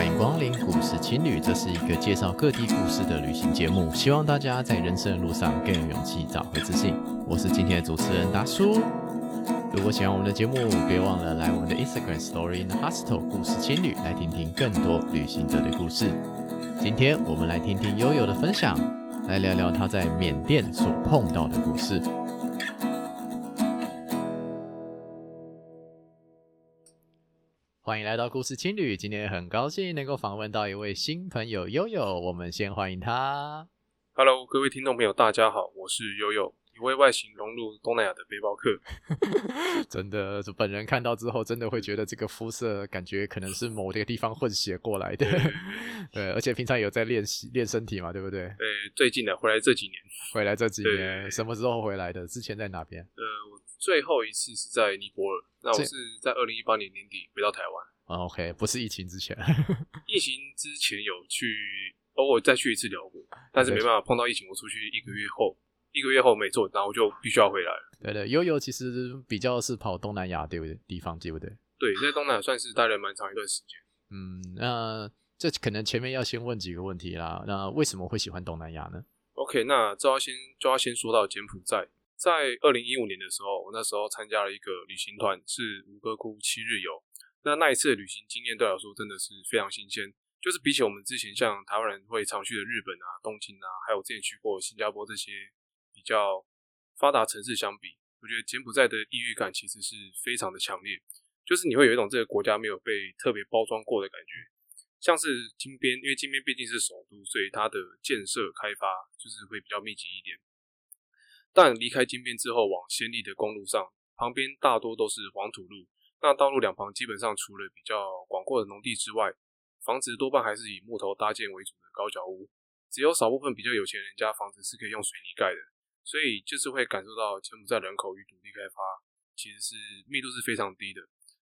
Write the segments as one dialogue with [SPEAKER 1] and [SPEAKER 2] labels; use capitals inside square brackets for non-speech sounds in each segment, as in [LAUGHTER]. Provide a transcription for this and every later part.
[SPEAKER 1] 欢迎光临故事青旅，这是一个介绍各地故事的旅行节目，希望大家在人生的路上更有勇气，找回自信。我是今天的主持人达叔。如果喜欢我们的节目，别忘了来我们的 Instagram Story in the Hostel 故事青旅来听听更多旅行者的故事。今天我们来听听悠悠的分享，来聊聊他在缅甸所碰到的故事。欢迎来到故事青旅，今天很高兴能够访问到一位新朋友悠悠，我们先欢迎他。
[SPEAKER 2] Hello，各位听众朋友，大家好，我是悠悠，一位外形融入东南亚的背包客。[LAUGHS]
[SPEAKER 1] 真的，本人看到之后，真的会觉得这个肤色感觉可能是某个地方混血过来的。对，[LAUGHS] 对，而且平常有在练习练身体嘛，对不对？
[SPEAKER 2] 对，最近的回来这几年，
[SPEAKER 1] 回来这几年，什么时候回来的？之前在哪边？
[SPEAKER 2] 呃，我最后一次是在尼泊尔。那我是在二零一八年年底回到台湾。
[SPEAKER 1] OK，不是疫情之前。[LAUGHS]
[SPEAKER 2] 疫情之前有去，偶尔再去一次寮国，但是没办法碰到疫情，我出去一个月后，一个月后没做，然后我就必须要回来了。
[SPEAKER 1] 对对，悠悠其实比较是跑东南亚对不对？地方对不对？
[SPEAKER 2] 对，在东南亚算是待了蛮长一段时间。
[SPEAKER 1] 嗯，那这可能前面要先问几个问题啦。那为什么会喜欢东南亚呢
[SPEAKER 2] ？OK，那就要先就要先说到柬埔寨。在二零一五年的时候，我那时候参加了一个旅行团，是吴哥窟七日游。那那一次的旅行经验对我来说真的是非常新鲜，就是比起我们之前像台湾人会常去的日本啊、东京啊，还有之前去过新加坡这些比较发达城市相比，我觉得柬埔寨的异域感其实是非常的强烈。就是你会有一种这个国家没有被特别包装过的感觉，像是金边，因为金边毕竟是首都，所以它的建设开发就是会比较密集一点。但离开金边之后，往暹粒的公路上，旁边大多都是黄土路。那道路两旁基本上除了比较广阔的农地之外，房子多半还是以木头搭建为主的高脚屋。只有少部分比较有钱人家房子是可以用水泥盖的，所以就是会感受到柬埔寨人口与土地开发其实是密度是非常低的。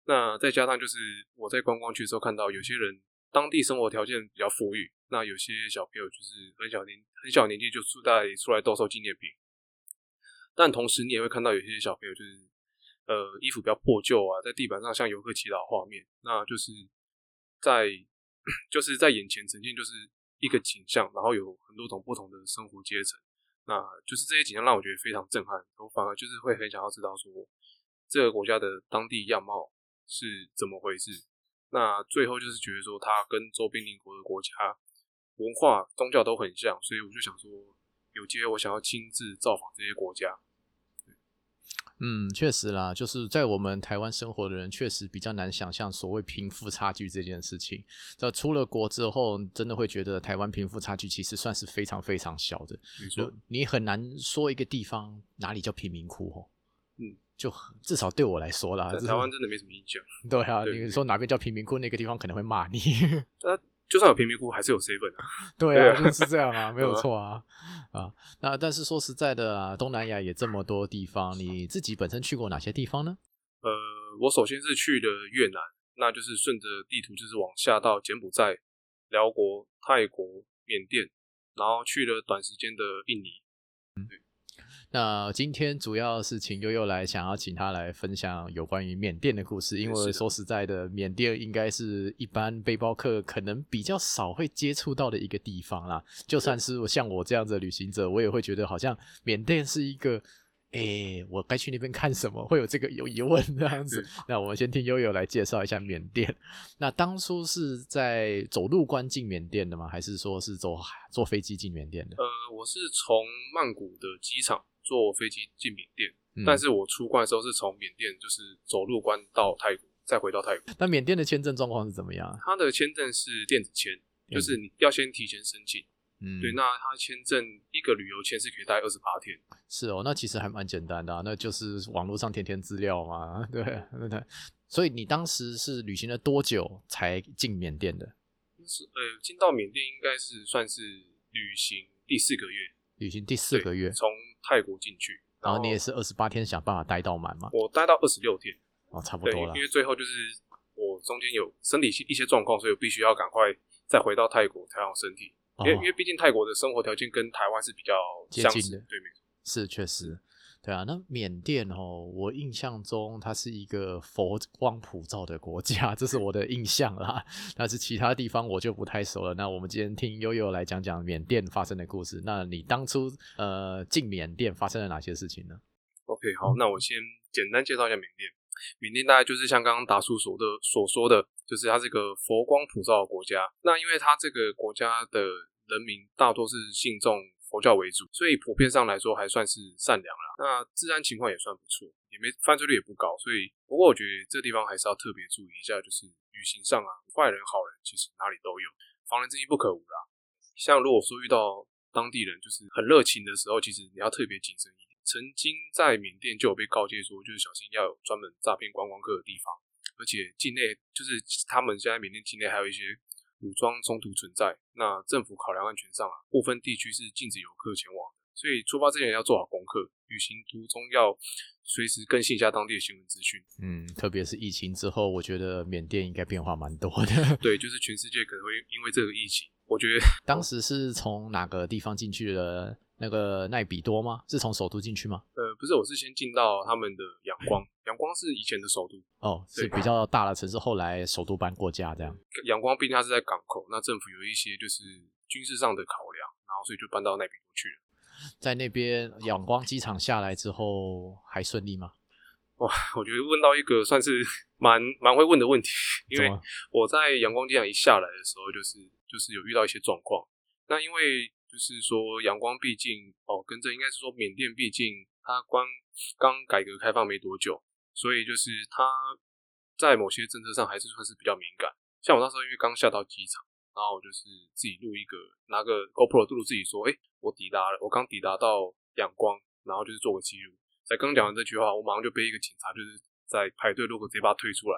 [SPEAKER 2] 那再加上就是我在观光区的时候看到有些人当地生活条件比较富裕，那有些小朋友就是很小年很小年纪就出带出来兜售纪念品。但同时，你也会看到有些小朋友就是，呃，衣服比较破旧啊，在地板上像游客祈祷画面，那就是在就是在眼前呈现就是一个景象，然后有很多种不同的生活阶层，那就是这些景象让我觉得非常震撼，我反而就是会很想要知道说这个国家的当地样貌是怎么回事。那最后就是觉得说它跟周边邻国的国家文化、宗教都很像，所以我就想说，有机会我想要亲自造访这些国家。
[SPEAKER 1] 嗯，确实啦，就是在我们台湾生活的人，确实比较难想象所谓贫富差距这件事情。这出了国之后，真的会觉得台湾贫富差距其实算是非常非常小的。
[SPEAKER 2] 没错，
[SPEAKER 1] 你很难说一个地方哪里叫贫民窟哦。
[SPEAKER 2] 嗯，就
[SPEAKER 1] 至少对我来说啦，
[SPEAKER 2] 台湾真的没什么印象。
[SPEAKER 1] 对啊，你说哪边叫贫民窟，那个地方可能会骂你。[LAUGHS]
[SPEAKER 2] 就算有贫民窟，还是有 seven [LAUGHS] 啊。
[SPEAKER 1] 对啊，就是这样啊，[LAUGHS] 没有错啊。啊，那但是说实在的啊，东南亚也这么多地方，你自己本身去过哪些地方呢？
[SPEAKER 2] 呃，我首先是去的越南，那就是顺着地图就是往下到柬埔寨、辽国、泰国、缅甸，然后去了短时间的印尼。嗯。
[SPEAKER 1] 那今天主要是请悠悠来，想要请他来分享有关于缅甸的故事，因为说实在的，缅甸应该是一般背包客可能比较少会接触到的一个地方啦。就算是像我这样子的旅行者，我也会觉得好像缅甸是一个，诶、欸，我该去那边看什么？会有这个有疑问这样子。那我们先听悠悠来介绍一下缅甸。那当初是在走路关进缅甸的吗？还是说是走坐飞机进缅甸的？
[SPEAKER 2] 呃，我是从曼谷的机场。坐飞机进缅甸，嗯，但是我出关的时候是从缅甸就是走路关到泰国，再回到泰国。
[SPEAKER 1] 那缅甸的签证状况是怎么样？
[SPEAKER 2] 他的签证是电子签，就是你要先提前申请。嗯，对，那他签证一个旅游签是可以待二十八天。
[SPEAKER 1] 是哦，那其实还蛮简单的啊，那就是网络上填填资料嘛。对，对对。所以你当时是旅行了多久才进缅甸的？
[SPEAKER 2] 是呃，进到缅甸应该是算是旅行第四个月。
[SPEAKER 1] 旅行第四个月，从
[SPEAKER 2] 泰国进去，
[SPEAKER 1] 然后你也是二十八天想办法待到满吗？
[SPEAKER 2] 我待到二十六天，
[SPEAKER 1] 哦，差不多了。
[SPEAKER 2] 因为最后就是我中间有身体一些状况，所以我必须要赶快再回到泰国调养身体。因为、哦、因为毕竟泰国的生活条件跟台湾是比较相
[SPEAKER 1] 近的，
[SPEAKER 2] 对没错，
[SPEAKER 1] 是确实。对啊，那缅甸哦，我印象中它是一个佛光普照的国家，这是我的印象啦。但是其他地方我就不太熟了。那我们今天听悠悠来讲讲缅甸发生的故事。那你当初呃进缅甸发生了哪些事情呢
[SPEAKER 2] ？OK，好，那我先简单介绍一下缅甸。缅甸大概就是像刚刚达叔所的所说的，就是它是一个佛光普照的国家。那因为它这个国家的人民大多是信众。佛教为主，所以普遍上来说还算是善良啦。那治安情况也算不错，也没犯罪率也不高。所以，不过我觉得这地方还是要特别注意一下，就是旅行上啊，坏人好人其实哪里都有，防人之心不可无啦。像如果说遇到当地人就是很热情的时候，其实你要特别谨慎一点。曾经在缅甸就有被告诫说，就是小心要有专门诈骗观光客的地方，而且境内就是他们现在缅甸境内还有一些。武装冲突存在，那政府考量安全上啊，部分地区是禁止游客前往，所以出发之前要做好功课，旅行途中要随时更新一下当地的新闻资讯。
[SPEAKER 1] 嗯，特别是疫情之后，我觉得缅甸应该变化蛮多的。
[SPEAKER 2] 对，[LAUGHS] 就是全世界可能会因为这个疫情，我觉得 [LAUGHS]
[SPEAKER 1] 当时是从哪个地方进去的？那个奈比多吗？是从首都进去吗？
[SPEAKER 2] 呃，不是，我是先进到他们的仰光。仰光是以前的首都
[SPEAKER 1] 哦，是比较大的城市，后来首都搬过家这样。
[SPEAKER 2] 阳光毕竟它是在港口，那政府有一些就是军事上的考量，然后所以就搬到那边去了。
[SPEAKER 1] 在那边仰光机场下来之后还顺利吗？
[SPEAKER 2] 哇，我觉得问到一个算是蛮 [LAUGHS] 蛮会问的问题，因为我在阳光机场一下来的时候，就是就是有遇到一些状况。那因为就是说，阳光毕竟哦，跟着应该是说，缅甸毕竟它刚刚改革开放没多久，所以就是他在某些政策上还是算是比较敏感。像我那时候因为刚下到机场，然后我就是自己录一个拿个 GoPro 录自己说，哎、欸，我抵达了，我刚抵达到仰光，然后就是做个记录。才刚讲完这句话，我马上就被一个警察就是在排队路口直接把他推出来，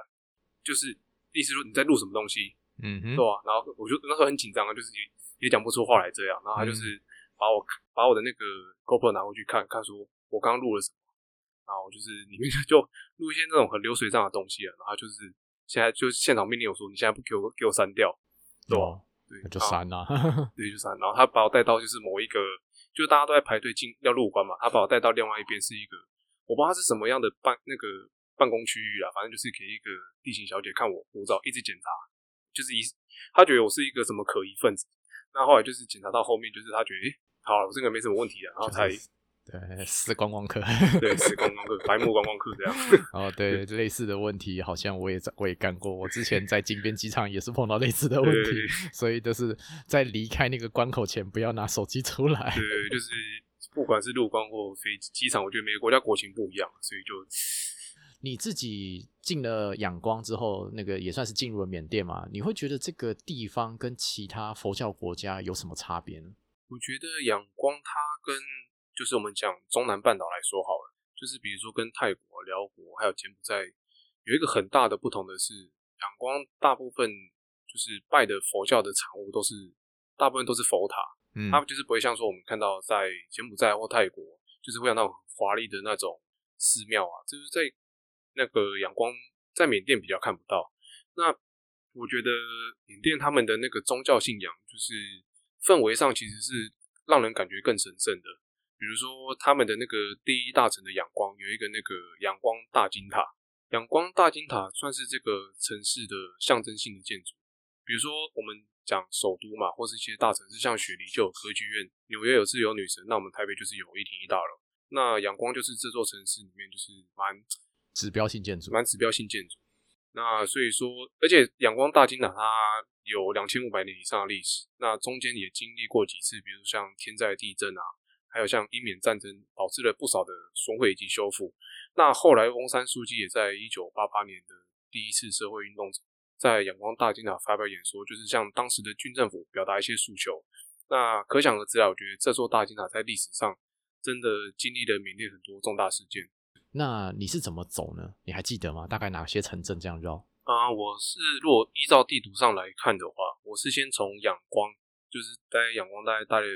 [SPEAKER 2] 就是意思说你在录什么东西，嗯哼，对吧、啊？然后我就那时候很紧张啊，就是。也也讲不出话来，这样，然后他就是把我、嗯、把我的那个 GoPro 拿过去看看，说我刚刚录了什么，然后就是里面 [LAUGHS] 就录一些那种很流水账的东西啊，然后就是现在就现场命令我说，你现在不给我给我删掉，对吧？哦、对，
[SPEAKER 1] 就删了，[LAUGHS]
[SPEAKER 2] 对，就删。然后他把我带到就是某一个，就是大家都在排队进要入关嘛，他把我带到另外一边是一个，我不知道他是什么样的办那个办公区域啦，反正就是给一个地勤小姐看我护照，一直检查，就是一他觉得我是一个什么可疑分子。那后来就是检查到后面，就是他觉得，诶、欸，好了，我这个没什么问题了，然后才
[SPEAKER 1] 对死观光客，
[SPEAKER 2] 对死观光客，白目观光客这样。[LAUGHS]
[SPEAKER 1] 哦，对，类似的问题好像我也我也干过，我之前在金边机场也是碰到类似的问题，所以就是在离开那个关口前不要拿手机出来。
[SPEAKER 2] 对，就是不管是陆关或飞机机场，我觉得每个国家国情不一样，所以就。
[SPEAKER 1] 你自己进了仰光之后，那个也算是进入了缅甸嘛？你会觉得这个地方跟其他佛教国家有什么差别呢？
[SPEAKER 2] 我觉得仰光它跟就是我们讲中南半岛来说好了，就是比如说跟泰国、辽国还有柬埔寨有一个很大的不同的是，仰光大部分就是拜的佛教的产物都是大部分都是佛塔，嗯，它就是不会像说我们看到在柬埔寨或泰国，就是会有那种华丽的那种寺庙啊，就是在。那个仰光在缅甸比较看不到。那我觉得缅甸他们的那个宗教信仰，就是氛围上其实是让人感觉更神圣的。比如说他们的那个第一大城的仰光有一个那个仰光大金塔，仰光大金塔算是这个城市的象征性的建筑。比如说我们讲首都嘛，或是一些大城市，像雪梨就有歌剧院，纽约有自由女神，那我们台北就是有一厅一大楼。那仰光就是这座城市里面就是蛮。
[SPEAKER 1] 指标性建筑，
[SPEAKER 2] 蛮指标性建筑。那所以说，而且仰光大金塔它有两千五百年以上的历史，那中间也经历过几次，比如像天灾地震啊，还有像英缅战争，导致了不少的损毁以及修复。那后来翁山书记也在一九八八年的第一次社会运动，在仰光大金塔发表演说，就是向当时的军政府表达一些诉求。那可想而知啊，我觉得这座大金塔在历史上真的经历了缅甸很多重大事件。
[SPEAKER 1] 那你是怎么走呢？你还记得吗？大概哪些城镇这样绕？
[SPEAKER 2] 啊、呃，我是如果依照地图上来看的话，我是先从仰光，就是在仰光大概待了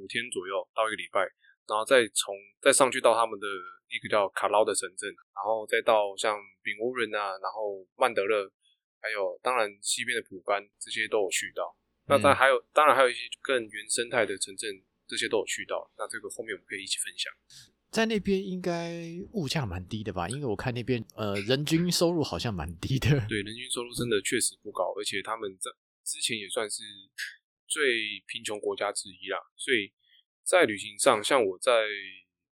[SPEAKER 2] 五天左右到一个礼拜，然后再从再上去到他们的一个叫卡劳的城镇，然后再到像丙乌人啊，然后曼德勒，还有当然西边的普甘这些都有去到。那当然还有、嗯、当然还有一些更原生态的城镇，这些都有去到。那这个后面我们可以一起分享。
[SPEAKER 1] 在那边应该物价蛮低的吧？因为我看那边呃人均收入好像蛮低的。
[SPEAKER 2] 对，人均收入真的确实不高，而且他们在之前也算是最贫穷国家之一啦。所以在旅行上，像我在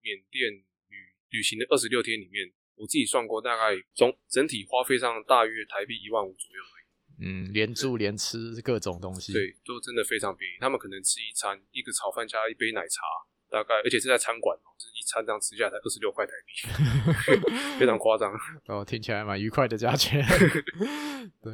[SPEAKER 2] 缅甸旅旅行的二十六天里面，我自己算过，大概总整体花费上大约台币一万五左右而已。
[SPEAKER 1] 嗯，连住连吃各种东西，
[SPEAKER 2] 对，都真的非常便宜。他们可能吃一餐，一个炒饭加一杯奶茶。大概，而且是在餐馆，就是一餐这样吃下来才二十六块台币，[LAUGHS] 非常夸张。
[SPEAKER 1] 哦，听起来蛮愉快的价钱。[LAUGHS] 对，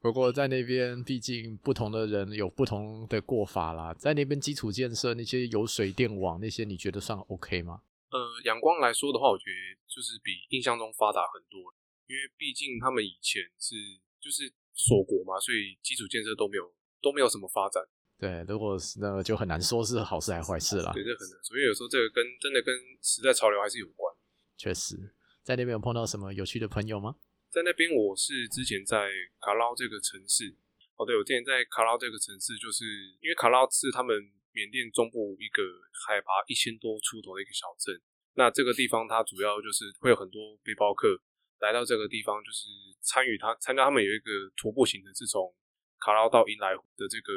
[SPEAKER 1] 不过在那边，毕竟不同的人有不同的过法啦。在那边基础建设那些有水电网那些，你觉得算 OK 吗？
[SPEAKER 2] 呃，阳光来说的话，我觉得就是比印象中发达很多，因为毕竟他们以前是就是锁国嘛，所以基础建设都没有都没有什么发展。
[SPEAKER 1] 对，如果是那就很难说是好事还是坏事了。
[SPEAKER 2] 对，这很难说，因为有时候这个跟真的跟时代潮流还是有关。
[SPEAKER 1] 确实，在那边有碰到什么有趣的朋友吗？
[SPEAKER 2] 在那边，我是之前在卡拉这个城市。哦，对，我之前在卡拉这个城市，就是因为卡拉是他们缅甸中部一个海拔一千多出头的一个小镇。那这个地方，它主要就是会有很多背包客来到这个地方，就是参与他参加他们有一个徒步行程，是从卡拉到茵莱的这个。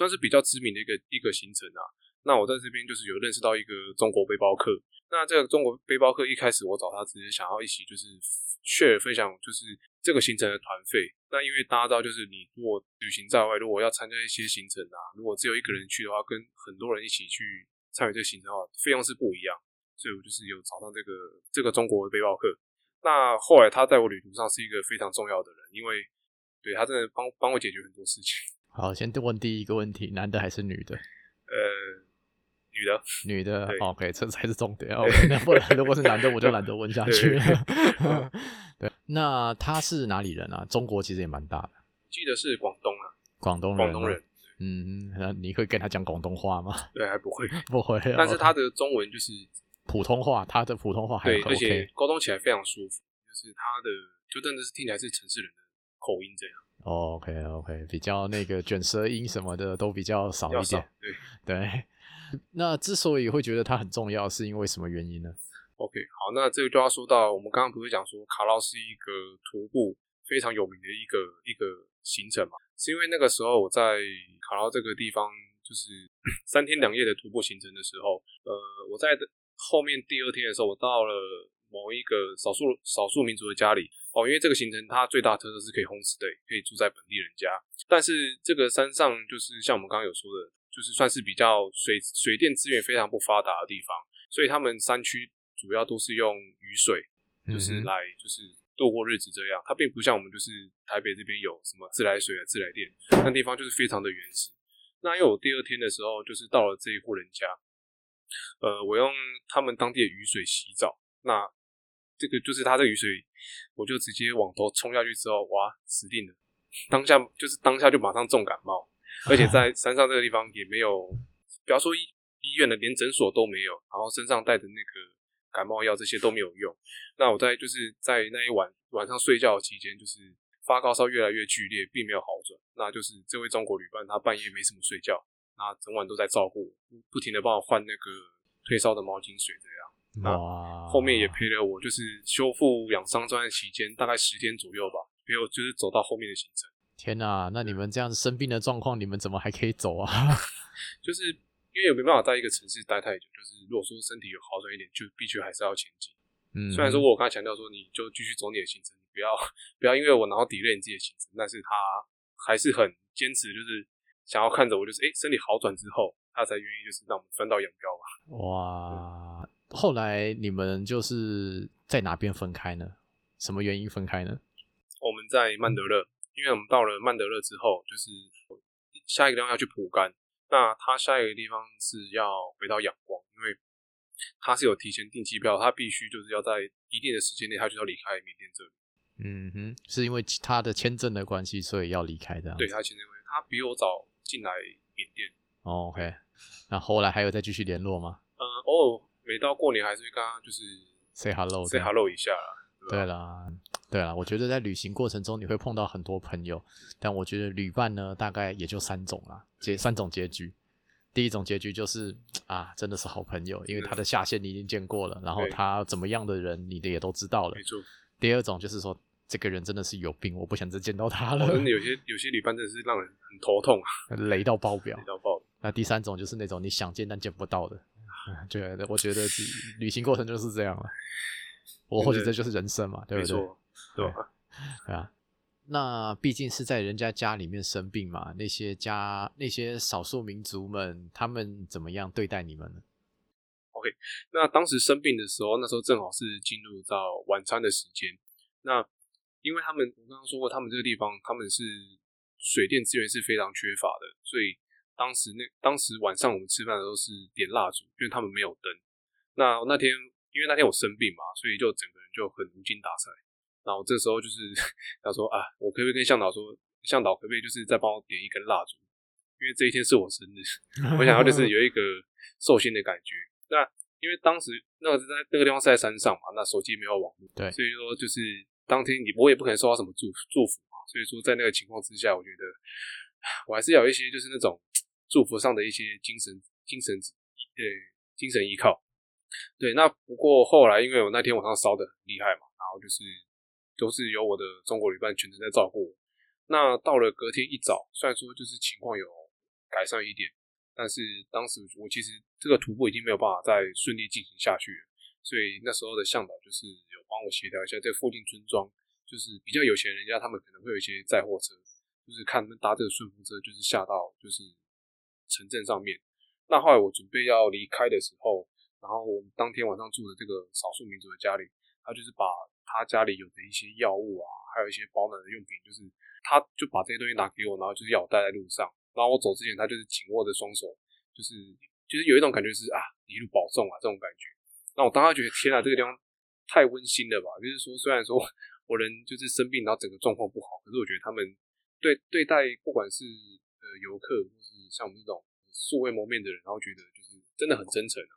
[SPEAKER 2] 算是比较知名的一个一个行程啊。那我在这边就是有认识到一个中国背包客。那这个中国背包客一开始我找他只是想要一起就是 share 分享就是这个行程的团费。那因为大家知道就是你如果旅行在外，如果要参加一些行程啊，如果只有一个人去的话，跟很多人一起去参与这个行程的话，费用是不一样。所以我就是有找到这个这个中国背包客。那后来他在我旅途上是一个非常重要的人，因为对他真的帮帮我解决很多事情。
[SPEAKER 1] 好，先问第一个问题，男的还是女的？
[SPEAKER 2] 呃，女的，
[SPEAKER 1] 女的。OK，这才是重点。OK，那不然如果是男的，[LAUGHS] 我就懒得问下去了。[LAUGHS] 对，那他是哪里人啊？中国其实也蛮大的。
[SPEAKER 2] 记得是广东啊，
[SPEAKER 1] 广东人。
[SPEAKER 2] 广东人。
[SPEAKER 1] 嗯，那你会跟他讲广东话吗？[LAUGHS]
[SPEAKER 2] 对，还不会，
[SPEAKER 1] 不会。
[SPEAKER 2] 但是他的中文就是
[SPEAKER 1] 普通话，他的普通话还 OK，
[SPEAKER 2] 而且沟通起来非常舒服。就是他的，就真的是听起来是城市人的口音这样。
[SPEAKER 1] Oh, OK OK，比较那个卷舌音什么的都比较少一点。
[SPEAKER 2] 对 [LAUGHS]
[SPEAKER 1] 对，那之所以会觉得它很重要，是因为什么原因呢
[SPEAKER 2] ？OK，好，那这个就要说到我们刚刚不是讲说卡劳是一个徒步非常有名的一个一个行程嘛？是因为那个时候我在卡劳这个地方就是 [COUGHS] 三天两夜的徒步行程的时候，呃，我在后面第二天的时候，我到了某一个少数少数民族的家里。哦，因为这个行程它最大特色是可以 homestay，可以住在本地人家。但是这个山上就是像我们刚刚有说的，就是算是比较水水电资源非常不发达的地方，所以他们山区主要都是用雨水，就是来就是度过日子这样。它并不像我们就是台北这边有什么自来水啊、自来电，那地方就是非常的原始。那因为我第二天的时候就是到了这一户人家，呃，我用他们当地的雨水洗澡，那。这个就是他这雨水，我就直接往头冲下去之后，哇，死定了！当下就是当下就马上重感冒，而且 [LAUGHS] 在山上这个地方也没有，不要说医医院的，连诊所都没有，然后身上带的那个感冒药这些都没有用。那我在就是在那一晚晚上睡觉期间，就是发高烧越来越剧烈，并没有好转。那就是这位中国旅伴，他半夜没什么睡觉，那整晚都在照顾我，不停的帮我换那个退烧的毛巾水这样。哇！后面也陪了我，就是修复养伤这段期间，大概十天左右吧，陪我就是走到后面的行程。
[SPEAKER 1] 天哪，那你们这样子生病的状况，你们怎么还可以走啊？[LAUGHS]
[SPEAKER 2] 就是因为也没办法在一个城市待太久，就是如果说身体有好转一点，就必须还是要前进。嗯，虽然说我刚才强调说，你就继续走你的行程，你不要 [LAUGHS] 不要因为我然后 delay 你自己的行程，但是他还是很坚持，就是想要看着我，就是哎、欸、身体好转之后，他才愿意就是让我们分道扬镳吧。
[SPEAKER 1] 哇！后来你们就是在哪边分开呢？什么原因分开呢？
[SPEAKER 2] 我们在曼德勒，因为我们到了曼德勒之后，就是下一个地方要去蒲甘。那他下一个地方是要回到仰光，因为他是有提前订机票，他必须就是要在一定的时间内，他就要离开缅甸这里。
[SPEAKER 1] 嗯哼，是因为他的签证的关系，所以要离开的。
[SPEAKER 2] 对，他签证关系，他比我早进来缅甸。
[SPEAKER 1] 哦，OK，那后来还有再继续联络吗？
[SPEAKER 2] 嗯，哦。每到过年还是会跟他就是
[SPEAKER 1] say hello，say
[SPEAKER 2] hello 一下啦。
[SPEAKER 1] 对啦，对啦，我觉得在旅行过程中你会碰到很多朋友，但我觉得旅伴呢，大概也就三种啦，结三种结局。第一种结局就是啊，真的是好朋友，因为他的下线你已经见过了，然后他怎么样的人你的也都知道了。
[SPEAKER 2] 没错。
[SPEAKER 1] 第二种就是说，这个人真的是有病，我不想再见到他了。
[SPEAKER 2] 真的有些有些旅伴真的是让人很头痛啊，
[SPEAKER 1] 雷到爆表。
[SPEAKER 2] 雷到爆。
[SPEAKER 1] 那第三种就是那种你想见但见不到的，觉得我觉得旅行过程就是这样了。我或许这就是人生嘛，对不对？
[SPEAKER 2] 对吧？
[SPEAKER 1] 对啊。那毕竟是在人家家里面生病嘛，那些家那些少数民族们，他们怎么样对待你们呢
[SPEAKER 2] ？OK，那当时生病的时候，那时候正好是进入到晚餐的时间。那因为他们我刚刚说过，他们这个地方他们是水电资源是非常缺乏的，所以当时那当时晚上我们吃饭的时候是点蜡烛，因为他们没有灯。那那天因为那天我生病嘛，所以就整个人就很无精打采。然后这时候就是 [LAUGHS] 他说啊，我可不可以跟向导说，向导可不可以就是再帮我点一根蜡烛，因为这一天是我生日，[LAUGHS] 我想要就是有一个寿星的感觉。那因为当时那个在那个地方是在山上嘛，那手机没有网络，
[SPEAKER 1] 对，
[SPEAKER 2] 所以说就是当天你我也不可能收到什么祝祝福嘛，所以说在那个情况之下，我觉得 [SIGHS] 我还是要有一些就是那种祝福上的一些精神精神呃精神依靠。对，那不过后来因为我那天晚上烧的很厉害嘛，然后就是。都是由我的中国旅伴全程在照顾我。那到了隔天一早，虽然说就是情况有改善一点，但是当时我其实这个徒步已经没有办法再顺利进行下去了。所以那时候的向导就是有帮我协调一下，这附近村庄就是比较有钱人家，他们可能会有一些载货车，就是看他们搭这个顺风车，就是下到就是城镇上面。那后来我准备要离开的时候，然后我们当天晚上住的这个少数民族的家里，他就是把。他家里有的一些药物啊，还有一些保暖的用品，就是他就把这些东西拿给我，然后就是要我带在路上。然后我走之前，他就是紧握着双手，就是就是有一种感觉是啊，一路保重啊这种感觉。那我当时觉得天啊，这个地方太温馨了吧？就是说，虽然说我人就是生病，然后整个状况不好，可是我觉得他们对对待不管是呃游客，或是像我们这种素未谋面的人，然后觉得就是真的很真诚啊。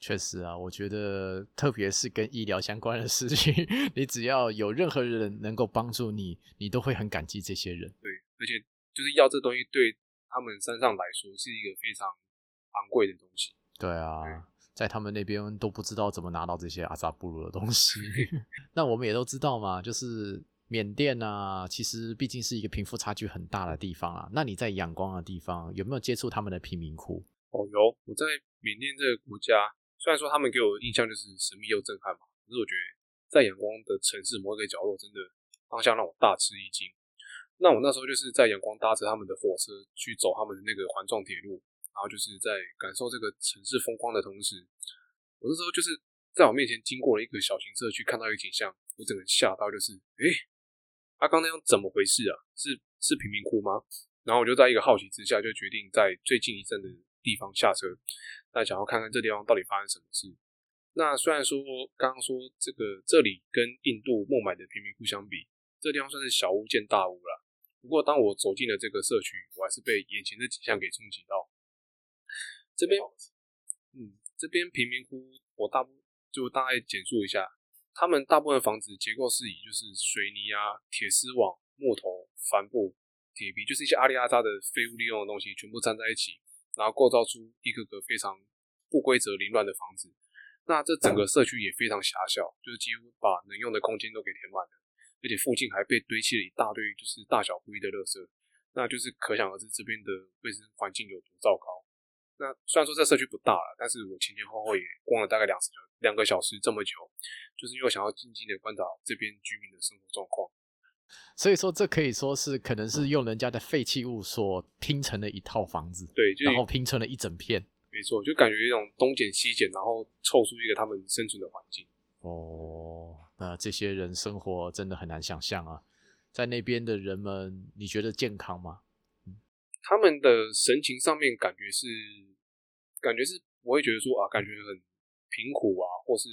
[SPEAKER 1] 确实啊，我觉得特别是跟医疗相关的事情，[LAUGHS] 你只要有任何人能够帮助你，你都会很感激这些人。
[SPEAKER 2] 对，而且就是要这东西对他们身上来说是一个非常昂贵的东西。
[SPEAKER 1] 对啊，对，在他们那边都不知道怎么拿到这些阿扎布鲁的东西。[LAUGHS] [LAUGHS] 那我们也都知道嘛，就是缅甸啊，其实毕竟是一个贫富差距很大的地方啊。那你在仰光的地方有没有接触他们的贫民窟？
[SPEAKER 2] 哦，有，我在缅甸这个国家。虽然说他们给我的印象就是神秘又震撼嘛，可是我觉得在仰光的城市某一个角落，真的当下让我大吃一惊。那我那时候就是在仰光搭着他们的火车去走他们的那个环状铁路，然后就是在感受这个城市风光的同时，我那时候就是在我面前经过了一个小型社区，看到一个景象，我整个人吓到，就是诶，阿刚那样怎么回事啊？是是贫民窟吗？然后我就在一个好奇之下，就决定在最近一站的地方下车。那想要看看这地方到底发生什么事。那虽然说刚刚说这个这里跟印度孟买的贫民窟相比，这地方算是小巫见大巫了。不过当我走进了这个社区，我还是被眼前的景象给冲击到。这边，嗯，这边贫民窟我大部就大概简述一下，他们大部分房子结构是以就是水泥啊、铁丝网、木头、帆布、铁皮，就是一些阿里阿扎的废物利用的东西，全部粘在一起。然后构造出一个个非常不规则凌乱的房子，那这整个社区也非常狭小，就是几乎把能用的空间都给填满了，而且附近还被堆砌了一大堆就是大小不一的垃圾，那就是可想而知这边的卫生环境有多糟糕。那虽然说这社区不大了，但是我前前后后也逛了大概两时两个小时这么久，就是因为我想要静静的观察这边居民的生活状况。
[SPEAKER 1] 所以说，这可以说是可能是用人家的废弃物所拼成的一套房子，
[SPEAKER 2] 对，
[SPEAKER 1] 然后拼成了一整片，
[SPEAKER 2] 没错，就感觉一种东捡西捡，然后凑出一个他们生存的环境。
[SPEAKER 1] 哦，那这些人生活真的很难想象啊，在那边的人们，你觉得健康吗？
[SPEAKER 2] 他们的神情上面感觉是，感觉是不会觉得说啊，感觉很贫苦啊，或是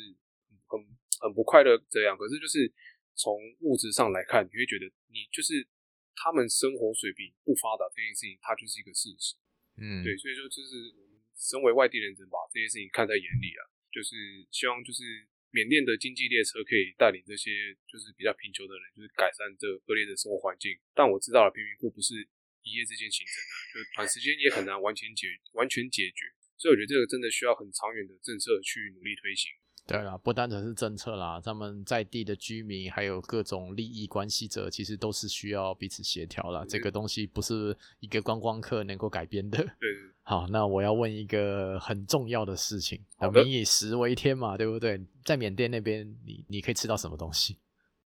[SPEAKER 2] 很很不快乐这样，可是就是。从物质上来看，你会觉得你就是他们生活水平不发达这件事情，它就是一个事实。嗯，对，所以说就是我们身为外地人，只能把这些事情看在眼里啊。就是希望就是缅甸的经济列车可以带领这些就是比较贫穷的人，就是改善这恶劣的生活环境。但我知道了，贫民窟不是一夜之间形成的，就短时间也很难完全解完全解决。所以我觉得这个真的需要很长远的政策去努力推行。
[SPEAKER 1] 对啦，不单纯是政策啦，他们在地的居民还有各种利益关系者，其实都是需要彼此协调啦。这个东西不是一个观光客能够改变的。
[SPEAKER 2] 对。
[SPEAKER 1] 好，那我要问一个很重要的事情。
[SPEAKER 2] 民
[SPEAKER 1] 以食为天嘛，对不对？在缅甸那边，你你可以吃到什么东西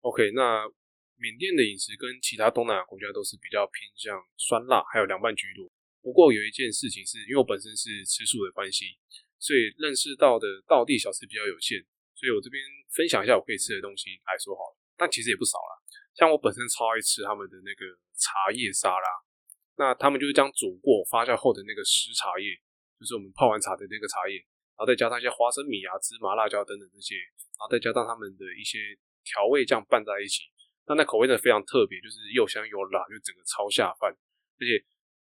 [SPEAKER 2] ？OK，那缅甸的饮食跟其他东南亚国家都是比较偏向酸辣，还有凉拌居多。不过有一件事情是，因为我本身是吃素的关系。所以认识到的道地小吃比较有限，所以我这边分享一下我可以吃的东西来说好了，但其实也不少啦。像我本身超爱吃他们的那个茶叶沙拉，那他们就是将煮过发酵后的那个湿茶叶，就是我们泡完茶的那个茶叶，然后再加上一些花生米啊、芝麻、辣椒等等这些，然后再加上他们的一些调味酱拌在一起，那那口味真的非常特别，就是又香又辣，就整个超下饭。而且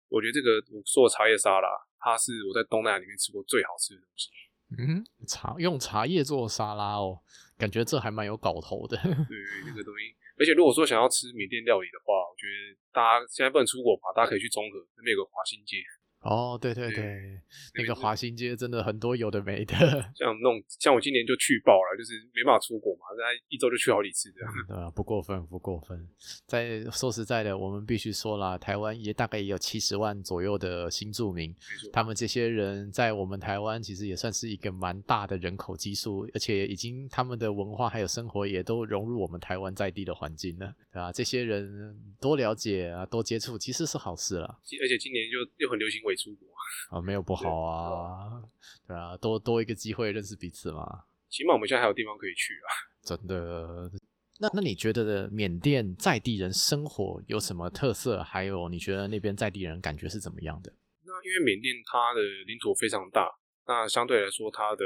[SPEAKER 2] 我觉得这个我说的茶叶沙拉。它是我在东南亚里面吃过最好吃的东西。
[SPEAKER 1] 嗯，茶用茶叶做沙拉哦，感觉这还蛮有搞头的。对，[LAUGHS]
[SPEAKER 2] 那个东西。而且如果说想要吃缅甸料理的话，我觉得大家现在不能出国吧，大家可以去中和那边有个华新街。
[SPEAKER 1] 哦，对对对，对那个华新街真的很多有的没的，[LAUGHS]
[SPEAKER 2] 像那种像我今年就去爆了，就是没办法出国嘛，大家一周就去好几次这样。
[SPEAKER 1] 对啊，不过分不过分。在说实在的，我们必须说啦，台湾也大概也有七十万左右的新住民，他们这些人在我们台湾其实也算是一个蛮大的人口基数，而且已经他们的文化还有生活也都融入我们台湾在地的环境了，对吧？这些人多了解啊，多接触，其实是好事了。
[SPEAKER 2] 而且今年就又很流行伪出国
[SPEAKER 1] 啊，没有不好啊，对，对啊，多多一个机会认识彼此嘛。
[SPEAKER 2] 起码我们现在还有地方可以去啊，
[SPEAKER 1] 真的。那那你觉得的缅甸在地人生活有什么特色？还有你觉得那边在地人感觉是怎么样的？
[SPEAKER 2] 那因为缅甸它的领土非常大，那相对来说它的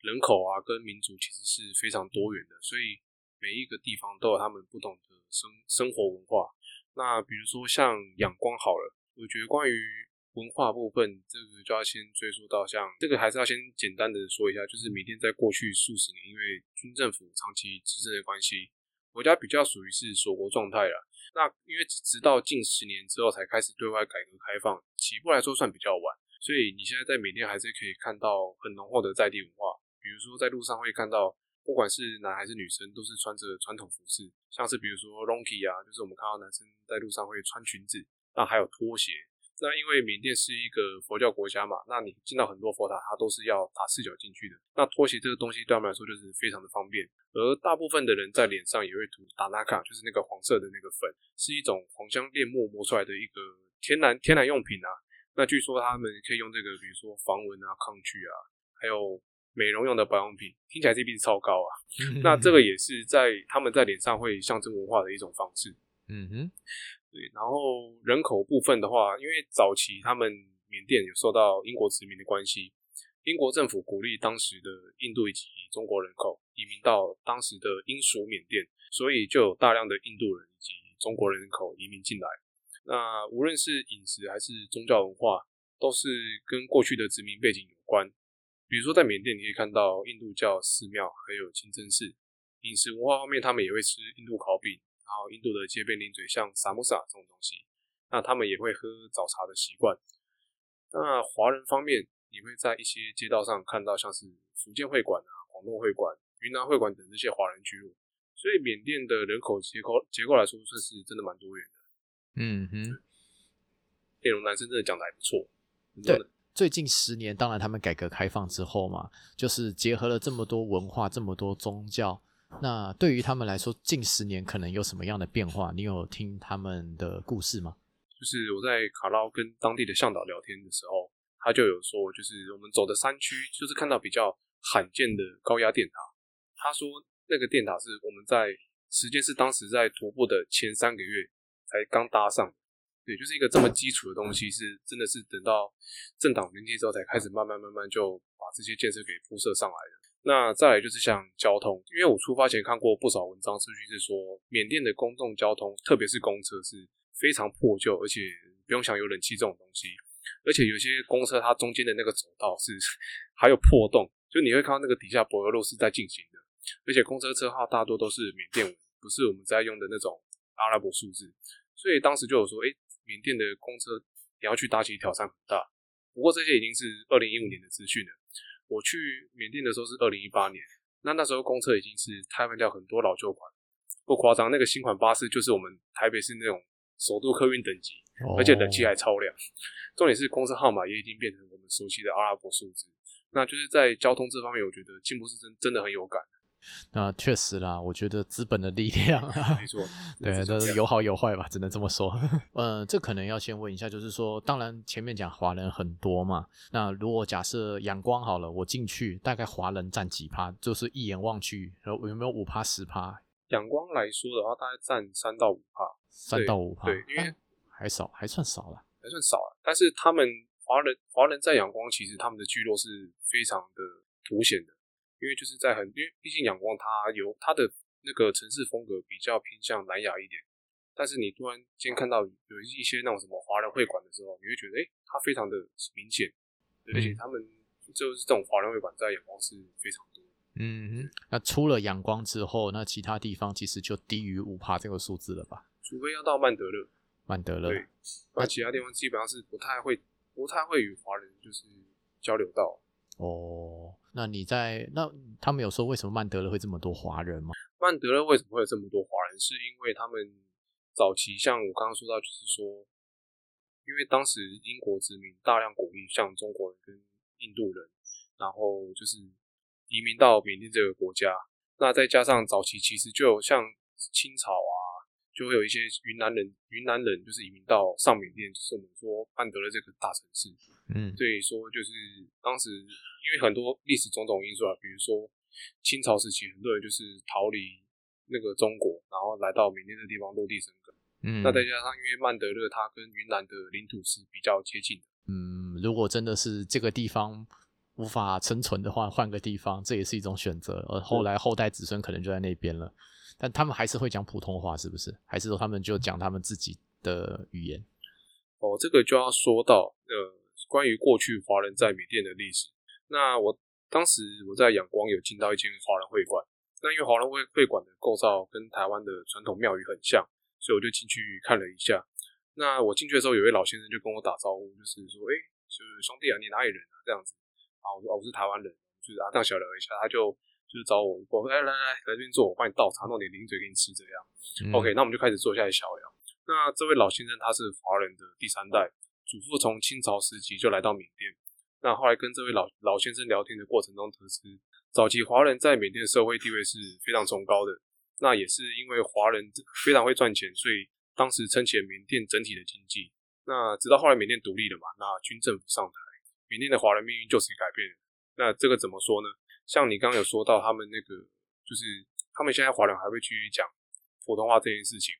[SPEAKER 2] 人口啊跟民族其实是非常多元的，所以每一个地方都有他们不同的生生活文化。那比如说像仰光好了，我觉得关于文化部分，这个就要先追溯到像这个，还是要先简单的说一下，就是缅甸在过去数十年，因为军政府长期执政的关系，国家比较属于是锁国状态了。那因为直到近十年之后才开始对外改革开放，起步来说算比较晚，所以你现在在缅甸还是可以看到很浓厚的在地文化，比如说在路上会看到，不管是男还是女生，都是穿着传统服饰，像是比如说 Longi 啊，就是我们看到男生在路上会穿裙子，那还有拖鞋。那因为缅甸是一个佛教国家嘛，那你进到很多佛塔，它都是要打赤脚进去的。那拖鞋这个东西对他们来说就是非常的方便。而大部分的人在脸上也会涂达纳卡，就是那个黄色的那个粉，是一种黄香炼墨磨出来的一个天然天然用品啊。那据说他们可以用这个，比如说防蚊啊、抗拒啊，还有美容用的保养品，听起来 CP 值超高啊。[LAUGHS] 那这个也是在他们在脸上会象征文化的一种方式。嗯哼。对，然后人口部分的话，因为早期他们缅甸有受到英国殖民的关系，英国政府鼓励当时的印度以及中国人口移民到当时的英属缅甸，所以就有大量的印度人以及中国人口移民进来。那无论是饮食还是宗教文化，都是跟过去的殖民背景有关。比如说在缅甸，你可以看到印度教寺庙，还有清真寺。饮食文化方面，他们也会吃印度烤饼。然后印度的街边零嘴，像萨摩萨这种东西，那他们也会喝早茶的习惯。那华人方面，你会在一些街道上看到像是福建会馆啊、广东会馆、云南会馆等这些华人居落。所以缅甸的人口结构结构来说，算是真的蛮多元的。嗯哼，内容男生真的讲的还不错。
[SPEAKER 1] 对，最近十年，当然他们改革开放之后嘛，就是结合了这么多文化、这么多宗教。那对于他们来说，近十年可能有什么样的变化？你有听他们的故事吗？
[SPEAKER 2] 就是我在卡拉跟当地的向导聊天的时候，他就有说，就是我们走的山区，就是看到比较罕见的高压电塔。他说那个电塔是我们在时间是当时在徒步的前三个月才刚搭上，对，就是一个这么基础的东西，是真的是等到政党轮替之后才开始慢慢慢慢就把这些建设给铺设上来的。那再来就是像交通，因为我出发前看过不少文章，数据是说缅甸的公众交通，特别是公车是非常破旧，而且不用想有冷气这种东西，而且有些公车它中间的那个走道是还有破洞，就你会看到那个底下柏油路是在进行的，而且公车车号大多都是缅甸文，不是我们在用的那种阿拉伯数字，所以当时就有说，诶，缅甸的公车你要去搭起挑战很大。不过这些已经是二零一五年的资讯了。我去缅甸的时候是二零一八年，那那时候公车已经是汰换掉很多老旧款，不夸张，那个新款巴士就是我们台北市那种首都客运等级，而且冷气还超亮。重点是公车号码也已经变成我们熟悉的阿拉伯数字。那就是在交通这方面，我觉得进步是真真的很有感。
[SPEAKER 1] 那确实啦，我觉得资本的力量，[LAUGHS]
[SPEAKER 2] 没错，
[SPEAKER 1] 对，都是有好有坏吧，只能这么说。[LAUGHS] 呃，这可能要先问一下，就是说，当然前面讲华人很多嘛，那如果假设阳光好了，我进去大概华人占几趴？就是一眼望去，然后有没有五趴十趴？
[SPEAKER 2] 仰光来说的话，大概占三到五趴，
[SPEAKER 1] 三到五趴，
[SPEAKER 2] 对，因为
[SPEAKER 1] 还少，还算少了，
[SPEAKER 2] 还算少了。但是他们华人华人在阳光，其实他们的聚落是非常的凸显的。因为就是在很，因为毕竟仰光它有它的那个城市风格比较偏向南亚一点，但是你突然间看到有一些那种什么华人会馆的时候，你会觉得诶、欸，它非常的明显，而且他们就是这种华人会馆在仰光是非常多。
[SPEAKER 1] 嗯，那出了阳光之后，那其他地方其实就低于五帕这个数字了吧？
[SPEAKER 2] 除非要到曼德勒，
[SPEAKER 1] 曼德勒，
[SPEAKER 2] 对，那其他地方基本上是不太会，不太会与华人就是交流到。
[SPEAKER 1] 哦。那你在那他们有说为什么曼德勒会这么多华人吗？
[SPEAKER 2] 曼德勒为什么会有这么多华人？是因为他们早期像我刚刚说到，就是说，因为当时英国殖民大量鼓励像中国人跟印度人，然后就是移民到缅甸这个国家。那再加上早期其实就像清朝啊。就会有一些云南人，云南人就是移民到上缅甸，就是我们说曼德勒这个大城市。嗯，所以说就是当时因为很多历史种种因素啊，比如说清朝时期很多人就是逃离那个中国，然后来到缅甸的地方落地生根。嗯，那再加上因为曼德勒它跟云南的领土是比较接近的。
[SPEAKER 1] 嗯，如果真的是这个地方无法生存的话，换个地方这也是一种选择。而后来后代子孙可能就在那边了。但他们还是会讲普通话，是不是？还是说他们就讲他们自己的语言？
[SPEAKER 2] 哦，这个就要说到呃，关于过去华人在缅甸的历史。那我当时我在仰光有进到一间华人会馆，那因为华人会会馆的构造跟台湾的传统庙宇很像，所以我就进去看了一下。那我进去的时候，有位老先生就跟我打招呼，就是说：“哎，就是兄弟啊，你哪里人啊？”这样子啊，我说：“哦，我是台湾人。”就是啊，这样小聊一下，他就。就是找我，我说，哎，来来来，来这边坐，我帮你倒茶，弄点零嘴给你吃，这样。嗯、OK，那我们就开始坐下来小聊。那这位老先生他是华人的第三代，祖父从清朝时期就来到缅甸。那后来跟这位老老先生聊天的过程中得知，早期华人在缅甸社会地位是非常崇高的。那也是因为华人非常会赚钱，所以当时撑起了缅甸整体的经济。那直到后来缅甸独立了嘛，那军政府上台，缅甸的华人命运就此改变了。那这个怎么说呢？像你刚刚有说到，他们那个就是他们现在华人还会去讲普通话这件事情。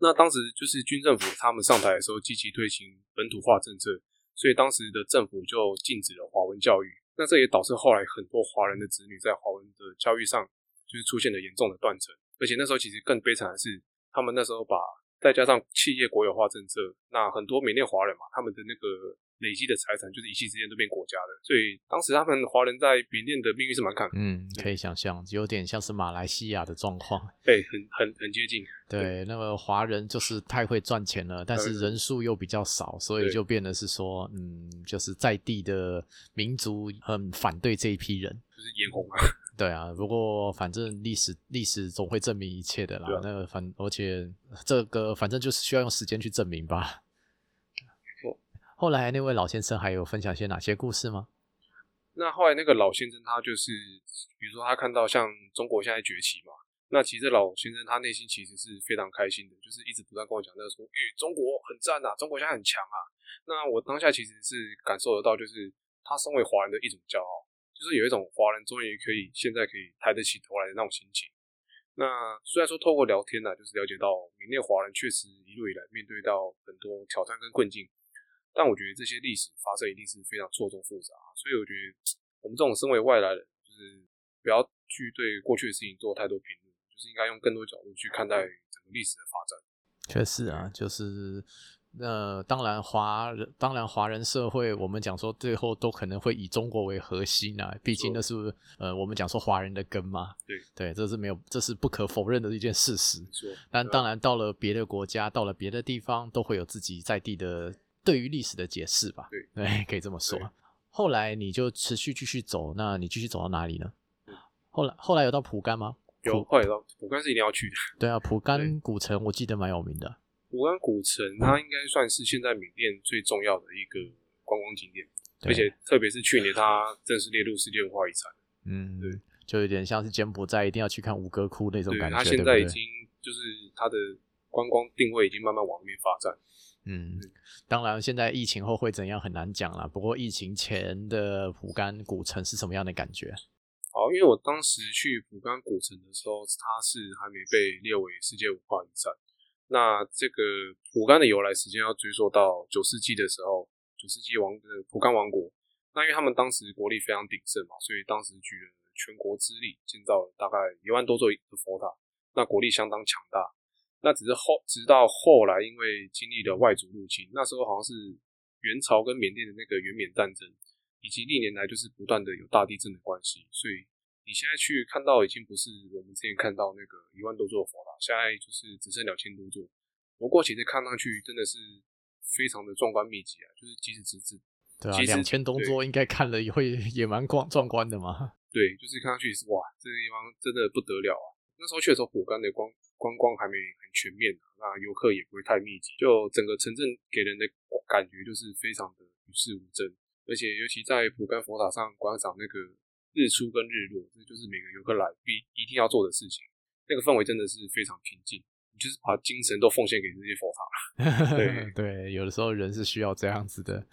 [SPEAKER 2] 那当时就是军政府他们上台的时候，积极推行本土化政策，所以当时的政府就禁止了华文教育。那这也导致后来很多华人的子女在华文的教育上就是出现了严重的断层。而且那时候其实更悲惨的是，他们那时候把再加上企业国有化政策，那很多缅甸华人嘛，他们的那个。累积的财产就是一夕之间都变国家的，所以当时他们华人在缅甸的命运是蛮坎坷。
[SPEAKER 1] 嗯，可以想象，有点像是马来西亚的状况。
[SPEAKER 2] 对，很很很接近。
[SPEAKER 1] 对，那个华人就是太会赚钱了，但是人数又比较少，所以就变得是说，嗯，就是在地的民族很反对这一批人，
[SPEAKER 2] 就是眼红啊。[LAUGHS]
[SPEAKER 1] 对啊，不过反正历史历史总会证明一切的啦。啊、那个反而且这个反正就是需要用时间去证明吧。后来那位老先生还有分享些哪些故事吗？
[SPEAKER 2] 那后来那个老先生他就是，比如说他看到像中国现在崛起嘛，那其实老先生他内心其实是非常开心的，就是一直不断跟我讲那个说，诶、中国很赞啊，中国现在很强啊。那我当下其实是感受得到，就是他身为华人的一种骄傲，就是有一种华人终于可以现在可以抬得起头来的那种心情。那虽然说透过聊天呢、啊，就是了解到缅甸华人确实一路以来面对到很多挑战跟困境。但我觉得这些历史发生一定是非常错综复杂，所以我觉得我们这种身为外来人，就是不要去对过去的事情做太多评论，就是应该用更多角度去看待整个历史的发展。
[SPEAKER 1] 确实啊，就是那当然华人，当然华人社会，我们讲说最后都可能会以中国为核心啊，毕竟那是呃我们讲说华人的根嘛。
[SPEAKER 2] 对
[SPEAKER 1] 对，这是没有，这是不可否认的一件事
[SPEAKER 2] 实。
[SPEAKER 1] 但当然到了别的国家，到了别的地方，都会有自己在地的对于历史的解释吧。
[SPEAKER 2] 对
[SPEAKER 1] 对，可以这么说。后来你就持续继续走，那你继续走到哪里呢？后来后来有到蒲甘吗？
[SPEAKER 2] 有，后来到蒲甘是一定要去的。
[SPEAKER 1] 对啊，蒲甘古城我记得蛮有名的。
[SPEAKER 2] 蒲甘古城它应该算是现在缅甸最重要的一个观光景点，而且特别是去年它正式列入世界文化遗产。
[SPEAKER 1] 嗯，对，就有点像是柬埔寨一定要去看吴哥窟那种感觉。
[SPEAKER 2] 它现在已经就是它的观光定位已经慢慢往那边发展。
[SPEAKER 1] 嗯，当然现在疫情后会怎样很难讲了。不过疫情前的蒲甘古城是什么样的感觉？
[SPEAKER 2] 好，因为我当时去蒲甘古城的时候，它是还没被列为世界文化遗产。那这个蒲甘的由来时间要追溯到九世纪的时候，九世纪王的蒲甘王国。那因为他们当时国力非常鼎盛嘛，所以当时举了全国之力建造了大概一万多座的佛塔，那国力相当强大。那只是后直到后来，因为经历了外族入侵，那时候好像是元朝跟缅甸的那个元缅战争。以及历年来就是不断的有大地震的关系，所以你现在去看到已经不是我们之前看到那个一万多座佛了，现在就是只剩两千多座。不过其实看上去真的是非常的壮观密集啊，就是即使只是
[SPEAKER 1] 对啊，两千多座应该看了也会也蛮壮壮观的嘛。
[SPEAKER 2] 对，就是看上去是哇，这个地方真的不得了啊。那时候去的时候，蒲甘的观观光还没很全面啊，那游客也不会太密集，就整个城镇给人的感觉就是非常的与世无争。而且，尤其在蒲甘佛塔上观赏那个日出跟日落，这就是每个游客来必一定要做的事情。那个氛围真的是非常平静，你就是把精神都奉献给这些佛塔。[LAUGHS] 对
[SPEAKER 1] 对，有的时候人是需要这样子的。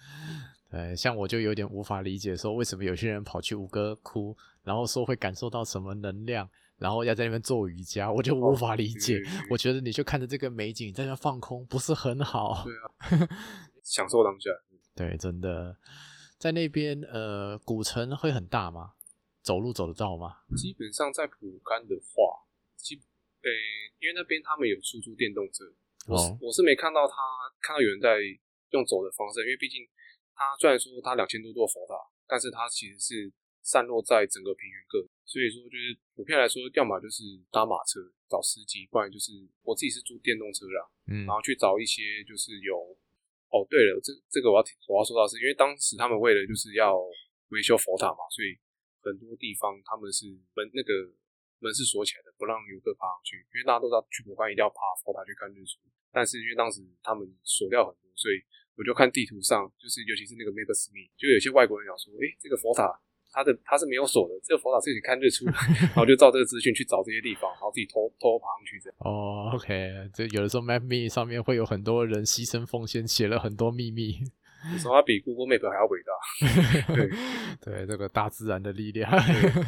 [SPEAKER 1] 对，像我就有点无法理解，说为什么有些人跑去吴哥窟，然后说会感受到什么能量，然后要在那边做瑜伽，我就无法理解。哦、我觉得你就看着这个美景在那放空，不是很好？对啊，[LAUGHS]
[SPEAKER 2] 享受当下。
[SPEAKER 1] 对，真的。在那边，呃，古城会很大吗？走路走得到吗？
[SPEAKER 2] 基本上在普甘的话，基，呃、欸，因为那边他们有出租电动车，我是、哦、我是没看到他看到有人在用走的方式，因为毕竟他虽然说他两千多座佛塔，但是他其实是散落在整个平原各，所以说就是普遍来说，要么就是搭马车找司机，不然就是我自己是租电动车啦，嗯，然后去找一些就是有。哦，对了，这这个我要我要说到是，因为当时他们为了就是要维修佛塔嘛，所以很多地方他们是门那个门是锁起来的，不让游客爬上去，因为大家都知道去蒲甘一定要爬佛塔去看日出。但是因为当时他们锁掉很多，所以我就看地图上，就是尤其是那个 Maps.me，就有些外国人讲说，诶，这个佛塔。它的它是没有锁的，这个佛塔自己看日出，然后就照这个资讯去找这些地方，然后自己偷偷爬上去这样。
[SPEAKER 1] 哦，OK，这有的时候 Map Me 上面会有很多人牺牲奉献，写了很多秘密，
[SPEAKER 2] 有时候它比 Google Map 还要伟大。[LAUGHS] 对 [LAUGHS]
[SPEAKER 1] 对，这个大自然的力量，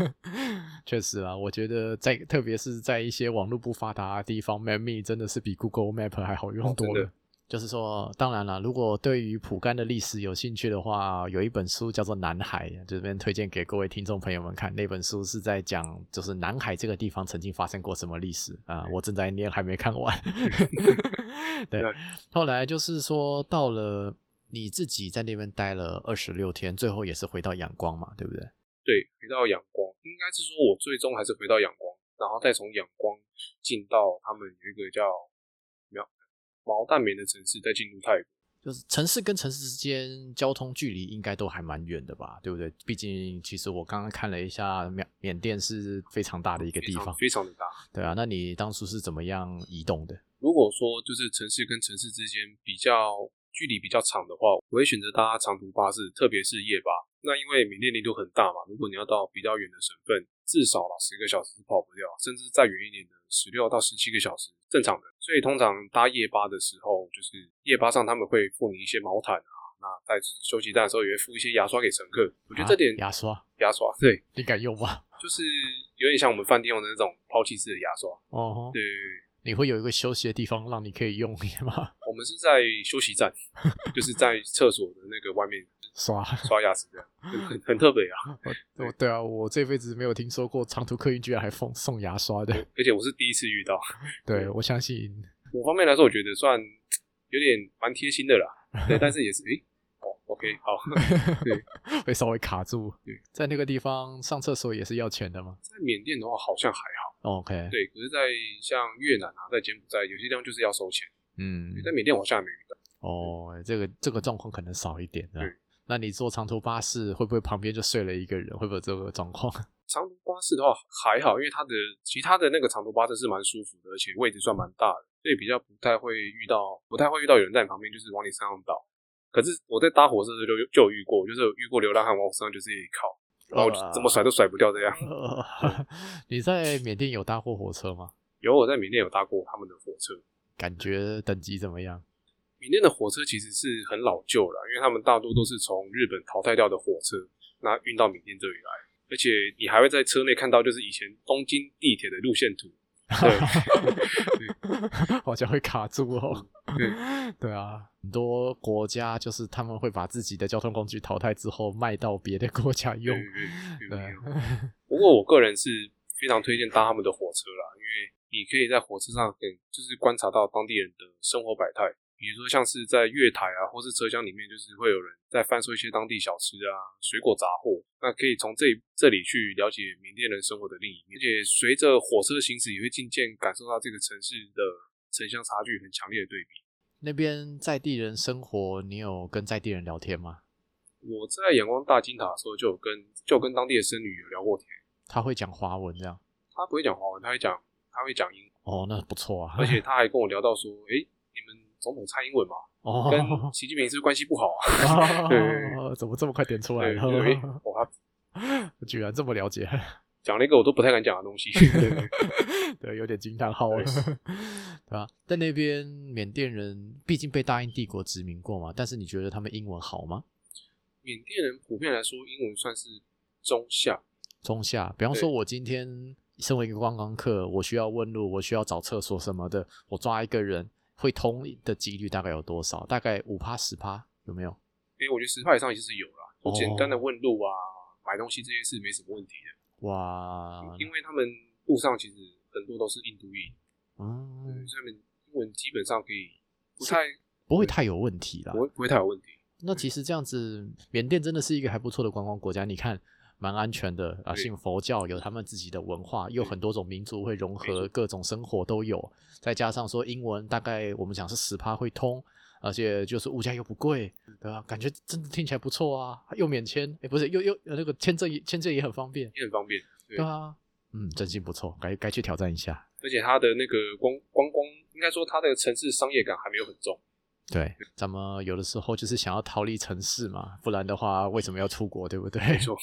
[SPEAKER 1] [LAUGHS] 确实啊，我觉得在特别是在一些网络不发达的地方，Map Me 真的是比 Google Map 还好用多了。哦就是说，当然了，如果对于蒲甘的历史有兴趣的话，有一本书叫做《南海》，这边推荐给各位听众朋友们看。那本书是在讲，就是南海这个地方曾经发生过什么历史啊？我正在念，还没看完。[LAUGHS] 对，后来就是说，到了你自己在那边待了二十六天，最后也是回到仰光嘛，对不对？
[SPEAKER 2] 对，回到仰光，应该是说我最终还是回到仰光，然后再从仰光进到他们有一个叫。毛淡棉的城市再进入泰国，
[SPEAKER 1] 就是城市跟城市之间交通距离应该都还蛮远的吧，对不对？毕竟其实我刚刚看了一下，缅缅甸是非常大的一个地方，
[SPEAKER 2] 非常，非常的大。
[SPEAKER 1] 对啊，那你当初是怎么样移动的？
[SPEAKER 2] 如果说就是城市跟城市之间比较距离比较长的话，我会选择搭长途巴士，特别是夜巴。那因为缅甸领土很大嘛，如果你要到比较远的省份，至少啦十个小时是跑不掉，甚至再远一点的十六到十七个小时正常的。所以通常搭夜巴的时候，就是夜巴上他们会付你一些毛毯啊，那在休息站的时候也会付一些牙刷给乘客。我觉得这点、
[SPEAKER 1] 啊、牙刷，
[SPEAKER 2] 牙刷，对，
[SPEAKER 1] 你敢用吗？
[SPEAKER 2] 就是有点像我们饭店用的那种抛弃式的牙刷。
[SPEAKER 1] 哦，
[SPEAKER 2] 对，
[SPEAKER 1] 你会有一个休息的地方让你可以用吗？[LAUGHS]
[SPEAKER 2] 我们是在休息站，[LAUGHS] 就是在厕所的那个外面。刷刷牙齿这样，很很特别啊！[LAUGHS]
[SPEAKER 1] 我对啊，我这辈子没有听说过长途客运居然还送送牙刷的，
[SPEAKER 2] 而且我是第一次遇到。
[SPEAKER 1] 对，我相信。
[SPEAKER 2] 某方面来说，我觉得算有有点蛮贴心的啦。对，但是也是，诶、欸，哦，OK，好，对，
[SPEAKER 1] 会稍微卡住。对，在那个地方上厕所也是要钱的吗？
[SPEAKER 2] 在缅甸的话好像还好。
[SPEAKER 1] OK，
[SPEAKER 2] 对，可是，在像越南啊，在柬埔寨有些地方就是要收钱。
[SPEAKER 1] 嗯，
[SPEAKER 2] 在缅甸我好像还没遇到。
[SPEAKER 1] 哦，这个这个状况可能少一点。对，那你坐长途巴士会不会旁边就睡了一个人？会不会有这个状况？[LAUGHS]
[SPEAKER 2] 长途巴士的话还好，因为它的其他的那个长途巴士是蛮舒服的，而且位置算蛮大的，所以比较不太会遇到，不太会遇到有人在你旁边就是往你身上倒。可是我在搭火车的时候就就有遇过，就是有遇过流浪汉往我身上就是一靠，然后怎么甩都甩不掉这样。
[SPEAKER 1] 呃、[LAUGHS] 你在缅甸有搭过火车吗？
[SPEAKER 2] 有，我在缅甸有搭过他们的火车，
[SPEAKER 1] 感觉等级怎么样？
[SPEAKER 2] 缅甸的火车其实是很老旧了，因为他们大多都是从日本淘汰掉的火车，那运到缅甸这里来。而且你还会在车内看到，就是以前东京地铁的路线图，对，[LAUGHS]
[SPEAKER 1] 好像会卡住哦。对，[LAUGHS] 对啊，很多国家就是他们会把自己的交通工具淘汰之后卖到别的国家用。对，[LAUGHS]
[SPEAKER 2] 不过我个人是非常推荐搭他们的火车啦，因为你可以在火车上，就是观察到当地人的生活百态。比如说，像是在月台啊，或是车厢里面，就是会有人在贩售一些当地小吃啊、水果杂货。那可以从这这里去了解缅甸人生活的另一面。而且随着火车行驶，也会渐渐感受到这个城市的城乡差距很强烈的对比。
[SPEAKER 1] 那边在地人生活，你有跟在地人聊天吗？
[SPEAKER 2] 我在仰光大金塔的时候，就有跟就跟当地的僧侣有聊过天。
[SPEAKER 1] 他会讲华文这样？他
[SPEAKER 2] 不会讲华文，他会讲他会讲英文。
[SPEAKER 1] 哦，那不错啊。
[SPEAKER 2] 而且 [LAUGHS] 他还跟我聊到说，诶。总统蔡英文嘛，哦、跟习近平是关系不好啊？[LAUGHS] 对，
[SPEAKER 1] 怎么这么快点出来了？
[SPEAKER 2] 哇，[LAUGHS]
[SPEAKER 1] 居然这么了解，
[SPEAKER 2] 讲了一个我都不太敢讲的东西。对，对，[LAUGHS]
[SPEAKER 1] 对，有点惊叹号了，对吧？在那边，缅甸人毕竟被大英帝国殖民过嘛，但是你觉得他们英文好吗？
[SPEAKER 2] 缅甸人普遍来说，英文算是中下。
[SPEAKER 1] 中下，比方说，我今天身为一个观光客，我需要问路，我需要找厕所什么的，我抓一个人。会通的几率大概有多少？大概五趴十趴有没有？
[SPEAKER 2] 因为我觉得十趴以上其实有啦。我简单的问路啊、哦，买东西这些是没什么问题的。
[SPEAKER 1] 哇，
[SPEAKER 2] 因为他们路上其实很多都是印度裔，嗯，所以他们英文基本上可以不太
[SPEAKER 1] 不会太有问题啦，
[SPEAKER 2] 不会不会太有问题。
[SPEAKER 1] 那其实这样子，缅甸真的是一个还不错的观光国家。你看。蛮安全的啊，信佛教有他们自己的文化，又很多种民族会融合，各种生活都有。再加上说英文，大概我们讲是十趴会通，而且就是物价又不贵，对吧？感觉真的听起来不错啊，又免签，哎、欸，不是，又又那个签证签证也很方便，
[SPEAKER 2] 也很方便对，
[SPEAKER 1] 对啊，嗯，真心不错，该该去挑战一下。
[SPEAKER 2] 而且它的那个光光光，应该说它的城市商业感还没有很重。
[SPEAKER 1] 对，咱们有的时候就是想要逃离城市嘛，不然的话为什么要出国，对不对？没错。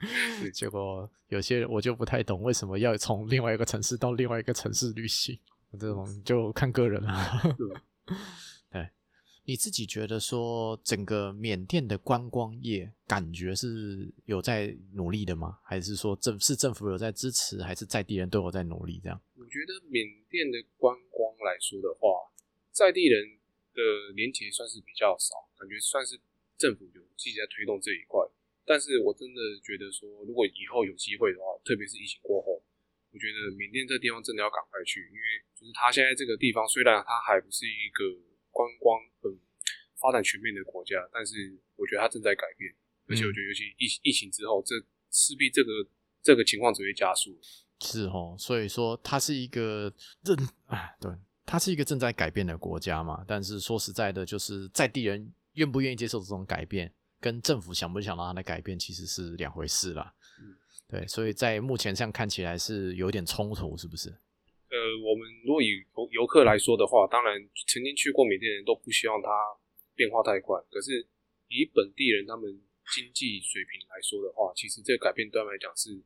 [SPEAKER 1] [LAUGHS] 结果有些人我就不太懂，为什么要从另外一个城市到另外一个城市旅行？这种就看个人了。[LAUGHS] 对，你自己觉得说整个缅甸的观光业感觉是有在努力的吗？还是说政是政府有在支持，还是在地人都有在努力？这样？
[SPEAKER 2] 我觉得缅甸的观光来说的话，在地人。的连结算是比较少，感觉算是政府有积极在推动这一块。但是我真的觉得说，如果以后有机会的话，特别是疫情过后，我觉得缅甸这地方真的要赶快去，因为就是它现在这个地方虽然它还不是一个观光很发展全面的国家，但是我觉得它正在改变，而且我觉得尤其疫疫情之后，这势必这个这个情况只会加速。
[SPEAKER 1] 是哦，所以说它是一个认啊，对。它是一个正在改变的国家嘛，但是说实在的，就是在地人愿不愿意接受这种改变，跟政府想不想让它来改变，其实是两回事啦。嗯，对，所以在目前上看起来是有点冲突，是不是？
[SPEAKER 2] 呃，我们如果以游游客来说的话，当然曾经去过缅甸的人都不希望它变化太快，可是以本地人他们经济水平来说的话，其实这个改变对他们来讲是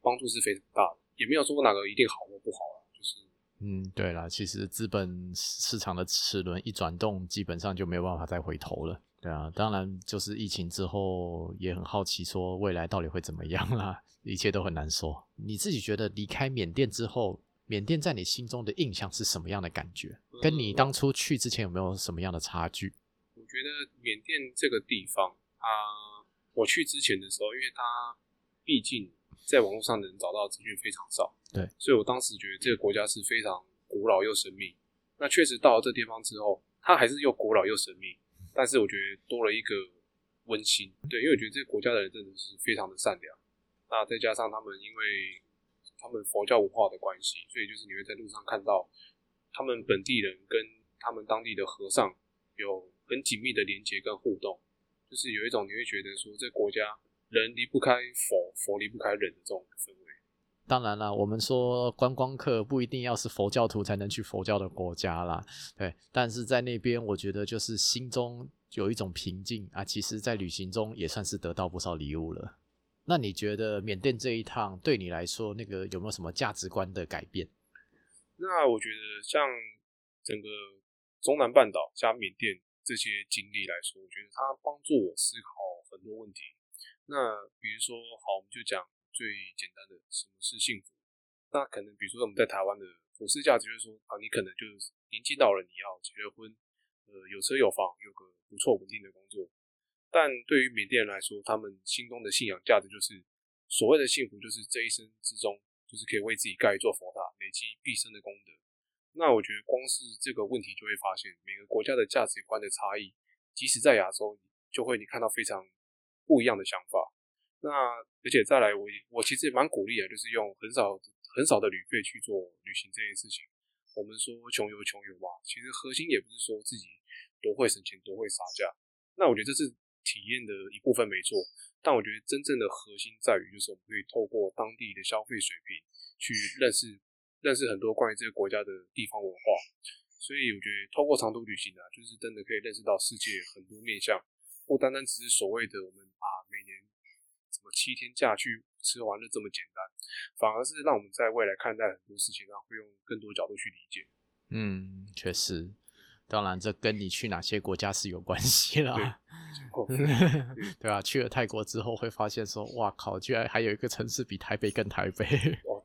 [SPEAKER 2] 帮助是非常大的，也没有说哪个一定好或不好啦。
[SPEAKER 1] 嗯，对啦，其实资本市场的齿轮一转动，基本上就没有办法再回头了。对啊，当然就是疫情之后，也很好奇说未来到底会怎么样啦，一切都很难说。你自己觉得离开缅甸之后，缅甸在你心中的印象是什么样的感觉？跟你当初去之前有没有什么样的差距？
[SPEAKER 2] 我觉得缅甸这个地方，啊，我去之前的时候，因为它毕竟在网络上能找到资讯非常少。
[SPEAKER 1] 对，
[SPEAKER 2] 所以我当时觉得这个国家是非常古老又神秘。那确实到了这地方之后，它还是又古老又神秘，但是我觉得多了一个温馨。对，因为我觉得这个国家的人真的是非常的善良。那再加上他们因为他们佛教文化的关系，所以就是你会在路上看到他们本地人跟他们当地的和尚有很紧密的连接跟互动，就是有一种你会觉得说这国家人离不开佛，佛离不开人的这种氛围。
[SPEAKER 1] 当然啦，我们说观光客不一定要是佛教徒才能去佛教的国家啦，对。但是在那边，我觉得就是心中有一种平静啊。其实，在旅行中也算是得到不少礼物了。那你觉得缅甸这一趟对你来说，那个有没有什么价值观的改变？
[SPEAKER 2] 那我觉得像整个中南半岛加缅甸这些经历来说，我觉得它帮助我思考很多问题。那比如说，好，我们就讲。最简单的什么是幸福？那可能比如说我们在台湾的普世价值就是说啊，你可能就是年纪到了，你要结了婚，呃，有车有房，有个不错稳定的工作。但对于缅甸人来说，他们心中的信仰价值就是所谓的幸福，就是这一生之中，就是可以为自己盖一座佛塔，累积毕生的功德。那我觉得光是这个问题，就会发现每个国家的价值观的差异，即使在亚洲，就会你看到非常不一样的想法。那而且再来我，我我其实也蛮鼓励的，就是用很少很少的旅费去做旅行这件事情。我们说穷游穷游嘛，其实核心也不是说自己多会省钱多会杀价。那我觉得这是体验的一部分没错，但我觉得真正的核心在于，就是我们可以透过当地的消费水平去认识认识很多关于这个国家的地方文化。所以我觉得透过长途旅行啊，就是真的可以认识到世界很多面向，不单单只是所谓的我们啊每年。什么七天假去吃玩乐这么简单，反而是让我们在未来看待很多事情上会用更多角度去理解。
[SPEAKER 1] 嗯，确实，当然这跟你去哪些国家是有关系啦。[LAUGHS] 对，对啊，去了泰国之后会发现说，哇靠，居然还有一个城市比台北更台北。[LAUGHS]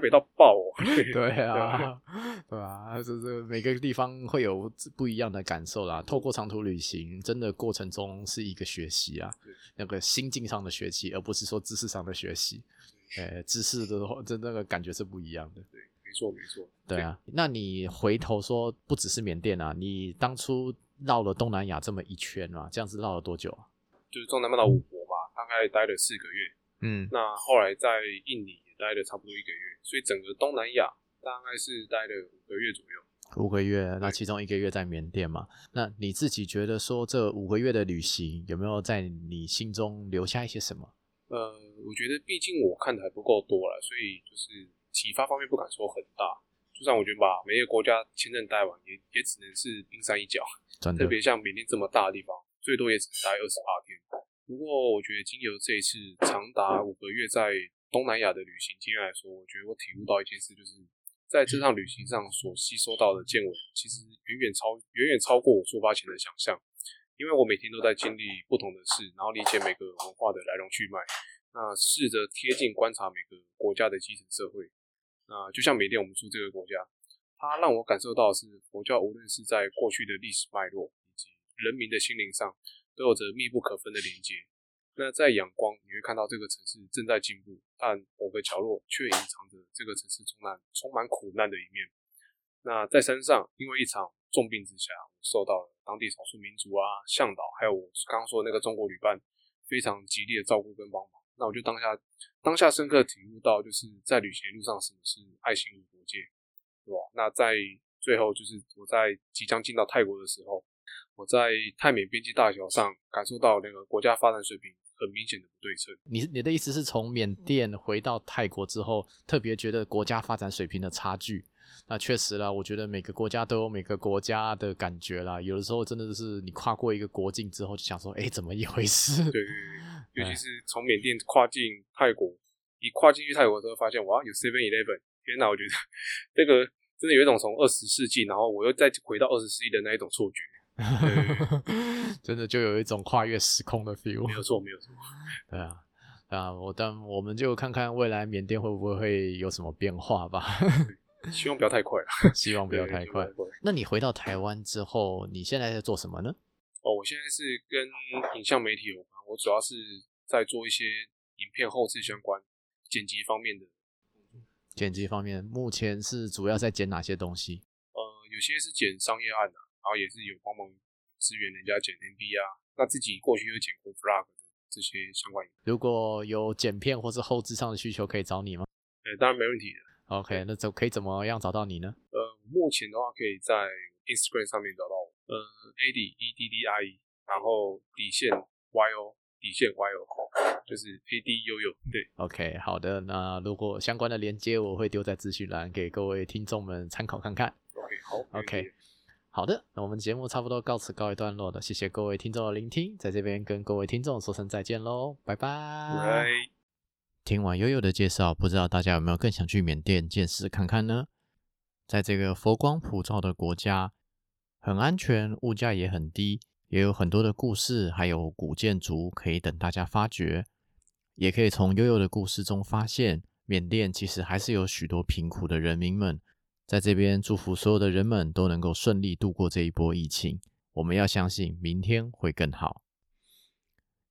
[SPEAKER 2] 台北到爆哦！[LAUGHS]
[SPEAKER 1] 对啊，对啊，就是每个地方会有不一样的感受啦。透过长途旅行，真的过程中是一个学习啊，那个心境上的学习，而不是说知识上的学习。呃，知识的话，真那个感觉是不一样的。
[SPEAKER 2] 对，没错没错。
[SPEAKER 1] 对啊，那你回头说，不只是缅甸啊，你当初绕了东南亚这么一圈啊，这样子绕了多久啊？
[SPEAKER 2] 就是中南半岛五国吧，大概待了四个月。嗯，那后来在印尼。待了差不多一个月，所以整个东南亚大概是待了五个月左右。
[SPEAKER 1] 五个月，那其中一个月在缅甸嘛？那你自己觉得说这五个月的旅行有没有在你心中留下一些什么？
[SPEAKER 2] 呃，我觉得毕竟我看的还不够多了，所以就是启发方面不敢说很大。就算我觉得把每个国家签证待完，也也只能是冰山一角。真的，特别像缅甸这么大的地方，最多也只能待二十八天。不过我觉得经由这一次长达五个月在东南亚的旅行经验来说，我觉得我体悟到一件事，就是在这趟旅行上所吸收到的见闻，其实远远超远远超过我出发前的想象。因为我每天都在经历不同的事，然后理解每个文化的来龙去脉，那试着贴近观察每个国家的基层社会。那就像缅甸，我们说这个国家，它让我感受到的是佛教无论是在过去的历史脉络，以及人民的心灵上，都有着密不可分的连接。那在仰光，你会看到这个城市正在进步，但某个角落却隐藏着这个城市充满充满苦难的一面。那在山上，因为一场重病之下，我受到了当地少数民族啊、向导，还有我刚刚说的那个中国旅伴非常极力的照顾跟帮忙。那我就当下当下深刻体悟到，就是在旅行路上什么是爱心无国界，对吧？那在最后，就是我在即将进到泰国的时候，我在泰缅边境大桥上感受到那个国家发展水平。很明显的不对称。
[SPEAKER 1] 你你的意思是从缅甸回到泰国之后，特别觉得国家发展水平的差距？那确实啦，我觉得每个国家都有每个国家的感觉啦。有的时候真的是你跨过一个国境之后，就想说，哎，怎么一回事？
[SPEAKER 2] 对对对，尤其是从缅甸跨境泰国，一跨进去泰国之后，发现哇，有 Seven Eleven。天哪，我觉得 [LAUGHS] 这个真的有一种从二十世纪，然后我又再回到二十世纪的那一种错觉。[LAUGHS]
[SPEAKER 1] 真的就有一种跨越时空的 feel。
[SPEAKER 2] 没有错，没有错。[LAUGHS]
[SPEAKER 1] 对啊，啊，我但我们就看看未来缅甸会不会会有什么变化吧。[LAUGHS]
[SPEAKER 2] 希望不要太快了。
[SPEAKER 1] 希望不要太快。那你回到台湾之后，你现在在做什么呢？
[SPEAKER 2] 哦，我现在是跟影像媒体有关，我主要是在做一些影片后置相关剪辑方面的。
[SPEAKER 1] 剪辑方面，目前是主要在剪哪些东西？
[SPEAKER 2] 呃，有些是剪商业案的、啊。然后也是有帮忙支援人家剪 MV 啊，那自己过去又剪过 Vlog 的这些相关。
[SPEAKER 1] 如果有剪片或是后置上的需求，可以找你吗？
[SPEAKER 2] 呃，当然没问题的。
[SPEAKER 1] OK，那怎可以怎么样找到你呢？
[SPEAKER 2] 呃，目前的话可以在 Instagram 上面找到我，呃，Eddie E D D I E，然后底线 Y O。底线 Y O，就是 A D 悠悠。对
[SPEAKER 1] ，OK，好的。那如果相关的连接，我会丢在资讯栏给各位听众们参考看看。
[SPEAKER 2] OK，好
[SPEAKER 1] ，OK，好的。那我们节目差不多告辞告一段落了，谢谢各位听众的聆听，在这边跟各位听众说声再见喽，拜拜。听完悠悠的介绍，不知道大家有没有更想去缅甸见识看看呢？在这个佛光普照的国家，很安全，物价也很低。也有很多的故事，还有古建筑可以等大家发掘，也可以从悠悠的故事中发现，缅甸其实还是有许多贫苦的人民们。在这边祝福所有的人们都能够顺利度过这一波疫情。我们要相信明天会更好。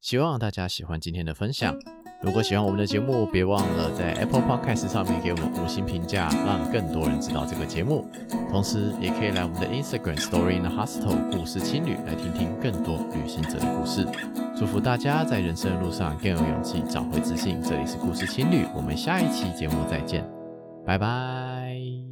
[SPEAKER 1] 希望大家喜欢今天的分享。如果喜欢我们的节目，别忘了在 Apple Podcast 上面给我们五星评价，让更多人知道这个节目。同时，也可以来我们的 Instagram Story in the Hostel 故事青旅来听听更多旅行者的故事。祝福大家在人生的路上更有勇气，找回自信。这里是故事青旅，我们下一期节目再见，拜拜。